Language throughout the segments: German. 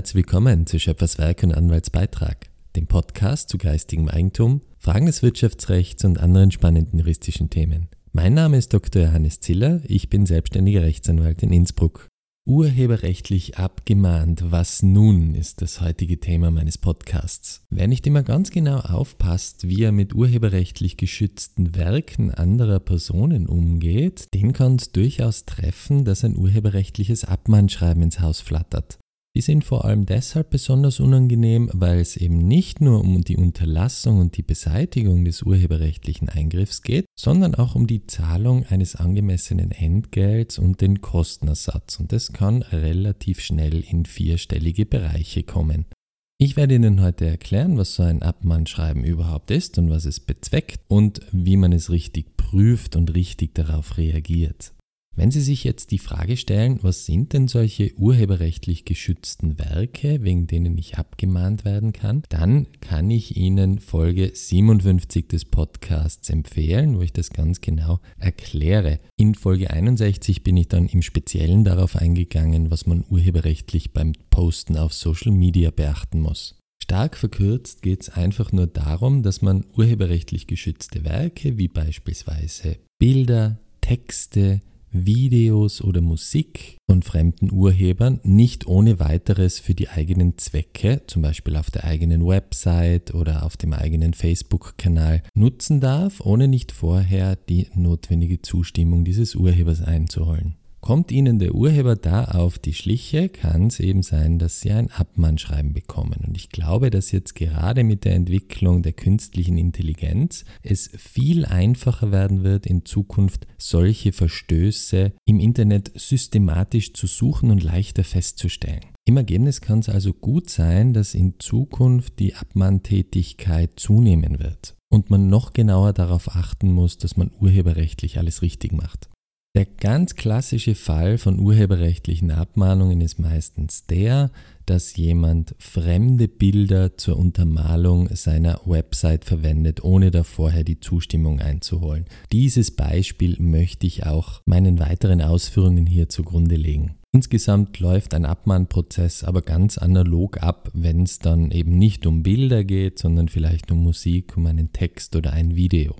herzlich willkommen zu Schöpfers Werk und Anwaltsbeitrag, dem Podcast zu geistigem Eigentum, Fragen des Wirtschaftsrechts und anderen spannenden juristischen Themen. Mein Name ist Dr. Johannes Ziller, ich bin selbstständiger Rechtsanwalt in Innsbruck. Urheberrechtlich abgemahnt, was nun ist das heutige Thema meines Podcasts. Wer nicht immer ganz genau aufpasst, wie er mit urheberrechtlich geschützten Werken anderer Personen umgeht, den kann es durchaus treffen, dass ein urheberrechtliches Abmahnschreiben ins Haus flattert. Die sind vor allem deshalb besonders unangenehm, weil es eben nicht nur um die Unterlassung und die Beseitigung des urheberrechtlichen Eingriffs geht, sondern auch um die Zahlung eines angemessenen Entgelts und den Kostenersatz. Und das kann relativ schnell in vierstellige Bereiche kommen. Ich werde Ihnen heute erklären, was so ein Abmahnschreiben überhaupt ist und was es bezweckt und wie man es richtig prüft und richtig darauf reagiert. Wenn Sie sich jetzt die Frage stellen, was sind denn solche urheberrechtlich geschützten Werke, wegen denen ich abgemahnt werden kann, dann kann ich Ihnen Folge 57 des Podcasts empfehlen, wo ich das ganz genau erkläre. In Folge 61 bin ich dann im Speziellen darauf eingegangen, was man urheberrechtlich beim Posten auf Social Media beachten muss. Stark verkürzt geht es einfach nur darum, dass man urheberrechtlich geschützte Werke wie beispielsweise Bilder, Texte, Videos oder Musik von fremden Urhebern nicht ohne weiteres für die eigenen Zwecke, zum Beispiel auf der eigenen Website oder auf dem eigenen Facebook-Kanal, nutzen darf, ohne nicht vorher die notwendige Zustimmung dieses Urhebers einzuholen. Kommt Ihnen der Urheber da auf die Schliche, kann es eben sein, dass Sie ein Abmahnschreiben bekommen. Und ich glaube, dass jetzt gerade mit der Entwicklung der künstlichen Intelligenz es viel einfacher werden wird, in Zukunft solche Verstöße im Internet systematisch zu suchen und leichter festzustellen. Im Ergebnis kann es also gut sein, dass in Zukunft die Abmahntätigkeit zunehmen wird und man noch genauer darauf achten muss, dass man urheberrechtlich alles richtig macht. Der ganz klassische Fall von urheberrechtlichen Abmahnungen ist meistens der, dass jemand fremde Bilder zur Untermalung seiner Website verwendet, ohne da vorher die Zustimmung einzuholen. Dieses Beispiel möchte ich auch meinen weiteren Ausführungen hier zugrunde legen. Insgesamt läuft ein Abmahnprozess aber ganz analog ab, wenn es dann eben nicht um Bilder geht, sondern vielleicht um Musik, um einen Text oder ein Video.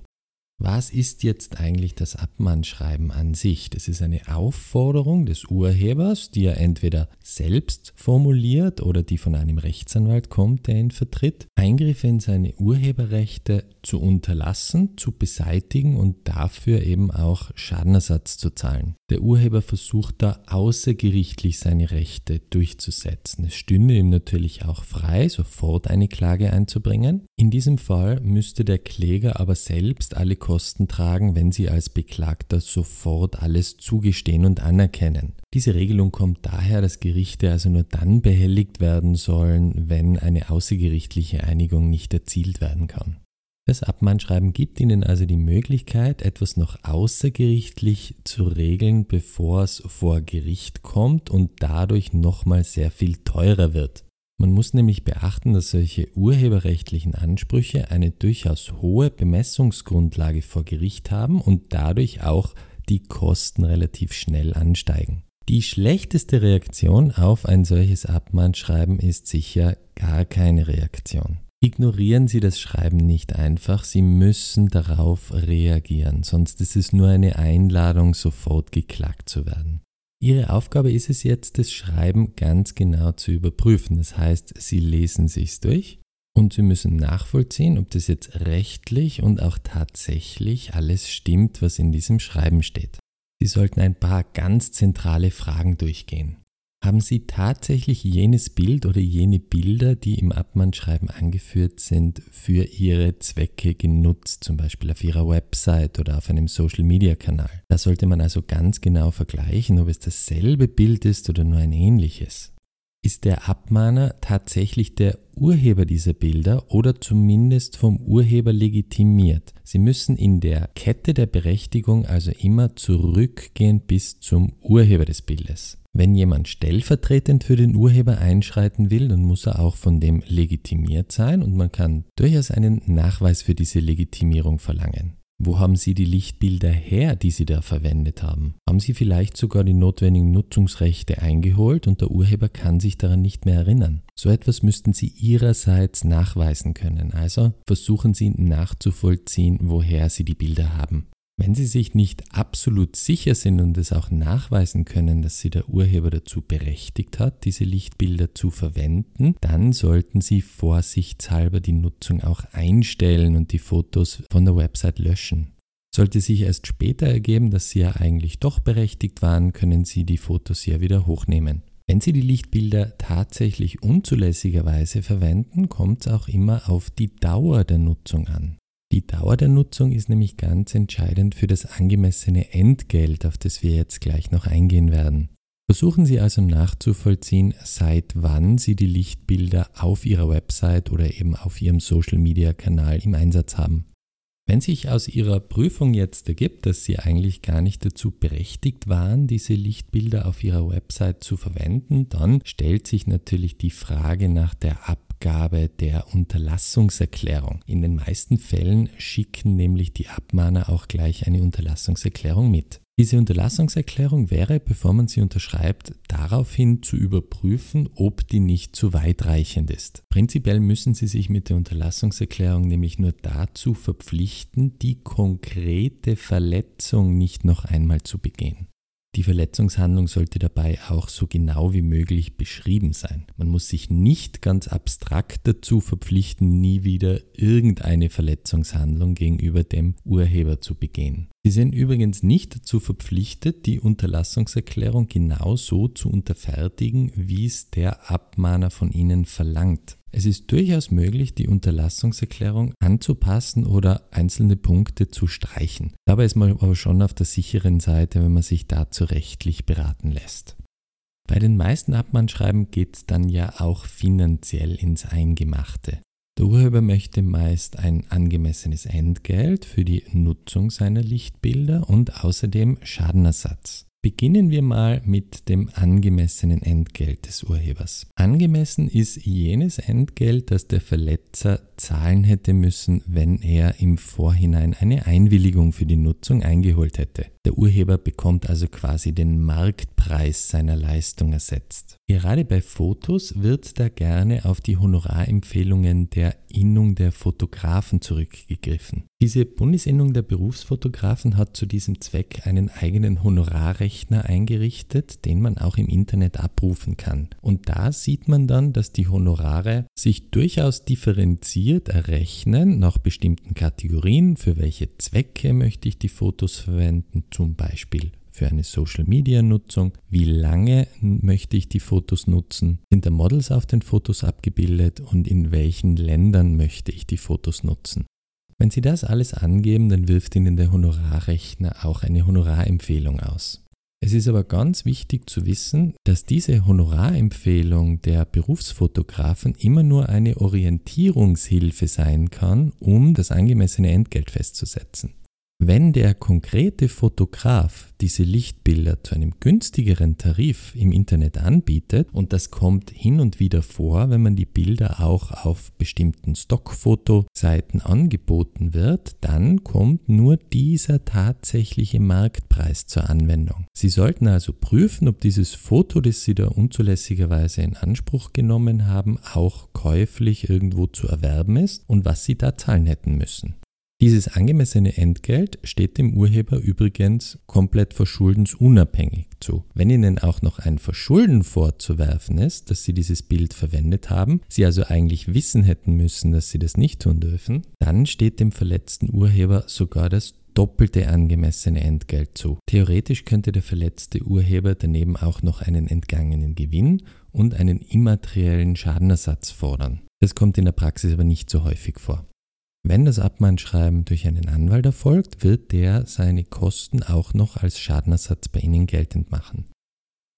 Was ist jetzt eigentlich das Abmahnschreiben an sich? Das ist eine Aufforderung des Urhebers, die er entweder selbst formuliert oder die von einem Rechtsanwalt kommt, der ihn vertritt, Eingriffe in seine Urheberrechte zu unterlassen, zu beseitigen und dafür eben auch Schadenersatz zu zahlen. Der Urheber versucht da außergerichtlich seine Rechte durchzusetzen. Es stünde ihm natürlich auch frei, sofort eine Klage einzubringen. In diesem Fall müsste der Kläger aber selbst alle Kosten tragen, wenn sie als Beklagter sofort alles zugestehen und anerkennen. Diese Regelung kommt daher, dass Gerichte also nur dann behelligt werden sollen, wenn eine außergerichtliche Einigung nicht erzielt werden kann. Das Abmahnschreiben gibt Ihnen also die Möglichkeit, etwas noch außergerichtlich zu regeln, bevor es vor Gericht kommt und dadurch nochmal sehr viel teurer wird. Man muss nämlich beachten, dass solche urheberrechtlichen Ansprüche eine durchaus hohe Bemessungsgrundlage vor Gericht haben und dadurch auch die Kosten relativ schnell ansteigen. Die schlechteste Reaktion auf ein solches Abmahnschreiben ist sicher gar keine Reaktion. Ignorieren Sie das Schreiben nicht einfach, Sie müssen darauf reagieren, sonst ist es nur eine Einladung, sofort geklagt zu werden. Ihre Aufgabe ist es jetzt, das Schreiben ganz genau zu überprüfen. Das heißt, Sie lesen sich's durch und Sie müssen nachvollziehen, ob das jetzt rechtlich und auch tatsächlich alles stimmt, was in diesem Schreiben steht. Sie sollten ein paar ganz zentrale Fragen durchgehen. Haben Sie tatsächlich jenes Bild oder jene Bilder, die im Abmannschreiben angeführt sind, für Ihre Zwecke genutzt, zum Beispiel auf Ihrer Website oder auf einem Social-Media-Kanal? Da sollte man also ganz genau vergleichen, ob es dasselbe Bild ist oder nur ein ähnliches. Ist der Abmahner tatsächlich der Urheber dieser Bilder oder zumindest vom Urheber legitimiert? Sie müssen in der Kette der Berechtigung also immer zurückgehen bis zum Urheber des Bildes. Wenn jemand stellvertretend für den Urheber einschreiten will, dann muss er auch von dem legitimiert sein und man kann durchaus einen Nachweis für diese Legitimierung verlangen. Wo haben Sie die Lichtbilder her, die Sie da verwendet haben? Haben Sie vielleicht sogar die notwendigen Nutzungsrechte eingeholt und der Urheber kann sich daran nicht mehr erinnern? So etwas müssten Sie Ihrerseits nachweisen können. Also versuchen Sie nachzuvollziehen, woher Sie die Bilder haben. Wenn Sie sich nicht absolut sicher sind und es auch nachweisen können, dass Sie der Urheber dazu berechtigt hat, diese Lichtbilder zu verwenden, dann sollten Sie vorsichtshalber die Nutzung auch einstellen und die Fotos von der Website löschen. Sollte sich erst später ergeben, dass Sie ja eigentlich doch berechtigt waren, können Sie die Fotos ja wieder hochnehmen. Wenn Sie die Lichtbilder tatsächlich unzulässigerweise verwenden, kommt es auch immer auf die Dauer der Nutzung an. Die Dauer der Nutzung ist nämlich ganz entscheidend für das angemessene Entgelt, auf das wir jetzt gleich noch eingehen werden. Versuchen Sie also nachzuvollziehen, seit wann Sie die Lichtbilder auf Ihrer Website oder eben auf Ihrem Social-Media-Kanal im Einsatz haben. Wenn sich aus Ihrer Prüfung jetzt ergibt, dass Sie eigentlich gar nicht dazu berechtigt waren, diese Lichtbilder auf Ihrer Website zu verwenden, dann stellt sich natürlich die Frage nach der Ab Abgabe der Unterlassungserklärung. In den meisten Fällen schicken nämlich die Abmahner auch gleich eine Unterlassungserklärung mit. Diese Unterlassungserklärung wäre, bevor man sie unterschreibt, daraufhin zu überprüfen, ob die nicht zu weitreichend ist. Prinzipiell müssen Sie sich mit der Unterlassungserklärung nämlich nur dazu verpflichten, die konkrete Verletzung nicht noch einmal zu begehen. Die Verletzungshandlung sollte dabei auch so genau wie möglich beschrieben sein. Man muss sich nicht ganz abstrakt dazu verpflichten, nie wieder irgendeine Verletzungshandlung gegenüber dem Urheber zu begehen. Sie sind übrigens nicht dazu verpflichtet, die Unterlassungserklärung genau so zu unterfertigen, wie es der Abmahner von Ihnen verlangt. Es ist durchaus möglich, die Unterlassungserklärung anzupassen oder einzelne Punkte zu streichen. Dabei ist man aber schon auf der sicheren Seite, wenn man sich dazu rechtlich beraten lässt. Bei den meisten Abmahnschreiben geht es dann ja auch finanziell ins Eingemachte. Der Urheber möchte meist ein angemessenes Entgelt für die Nutzung seiner Lichtbilder und außerdem Schadenersatz. Beginnen wir mal mit dem angemessenen Entgelt des Urhebers. Angemessen ist jenes Entgelt, das der Verletzer zahlen hätte müssen, wenn er im Vorhinein eine Einwilligung für die Nutzung eingeholt hätte. Der Urheber bekommt also quasi den Marktpreis seiner Leistung ersetzt. Gerade bei Fotos wird da gerne auf die Honorarempfehlungen der Innung der Fotografen zurückgegriffen. Diese Bundesinnung der Berufsfotografen hat zu diesem Zweck einen eigenen Honorarrechner eingerichtet, den man auch im Internet abrufen kann. Und da sieht man dann, dass die Honorare sich durchaus differenziert errechnen nach bestimmten Kategorien, für welche Zwecke möchte ich die Fotos verwenden, zum Beispiel für eine Social-Media-Nutzung, wie lange möchte ich die Fotos nutzen, sind da Models auf den Fotos abgebildet und in welchen Ländern möchte ich die Fotos nutzen. Wenn Sie das alles angeben, dann wirft Ihnen der Honorarrechner auch eine Honorarempfehlung aus. Es ist aber ganz wichtig zu wissen, dass diese Honorarempfehlung der Berufsfotografen immer nur eine Orientierungshilfe sein kann, um das angemessene Entgelt festzusetzen. Wenn der konkrete Fotograf diese Lichtbilder zu einem günstigeren Tarif im Internet anbietet, und das kommt hin und wieder vor, wenn man die Bilder auch auf bestimmten Stockfotoseiten angeboten wird, dann kommt nur dieser tatsächliche Marktpreis zur Anwendung. Sie sollten also prüfen, ob dieses Foto, das Sie da unzulässigerweise in Anspruch genommen haben, auch käuflich irgendwo zu erwerben ist und was Sie da zahlen hätten müssen. Dieses angemessene Entgelt steht dem Urheber übrigens komplett verschuldensunabhängig zu. Wenn Ihnen auch noch ein Verschulden vorzuwerfen ist, dass Sie dieses Bild verwendet haben, Sie also eigentlich wissen hätten müssen, dass Sie das nicht tun dürfen, dann steht dem verletzten Urheber sogar das doppelte angemessene Entgelt zu. Theoretisch könnte der verletzte Urheber daneben auch noch einen entgangenen Gewinn und einen immateriellen Schadenersatz fordern. Das kommt in der Praxis aber nicht so häufig vor. Wenn das Abmahnschreiben durch einen Anwalt erfolgt, wird der seine Kosten auch noch als Schadenersatz bei Ihnen geltend machen.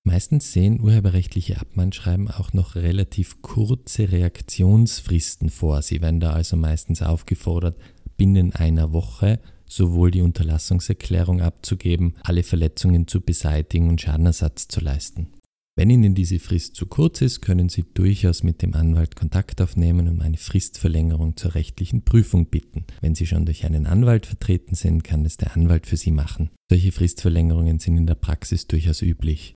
Meistens sehen urheberrechtliche Abmahnschreiben auch noch relativ kurze Reaktionsfristen vor. Sie werden da also meistens aufgefordert, binnen einer Woche sowohl die Unterlassungserklärung abzugeben, alle Verletzungen zu beseitigen und Schadenersatz zu leisten. Wenn Ihnen diese Frist zu kurz ist, können Sie durchaus mit dem Anwalt Kontakt aufnehmen und eine Fristverlängerung zur rechtlichen Prüfung bitten. Wenn Sie schon durch einen Anwalt vertreten sind, kann es der Anwalt für Sie machen. Solche Fristverlängerungen sind in der Praxis durchaus üblich.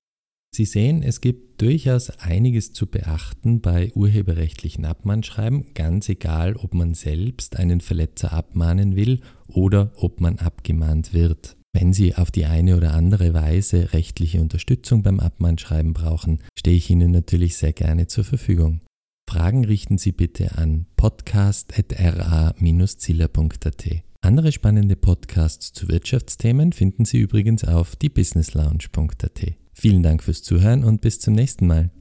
Sie sehen, es gibt durchaus einiges zu beachten bei urheberrechtlichen Abmahnschreiben, ganz egal, ob man selbst einen Verletzer abmahnen will oder ob man abgemahnt wird. Wenn Sie auf die eine oder andere Weise rechtliche Unterstützung beim Abmahnschreiben brauchen, stehe ich Ihnen natürlich sehr gerne zur Verfügung. Fragen richten Sie bitte an podcast.ra-ziller.at. Andere spannende Podcasts zu Wirtschaftsthemen finden Sie übrigens auf diebusinesslounge.at. Vielen Dank fürs Zuhören und bis zum nächsten Mal.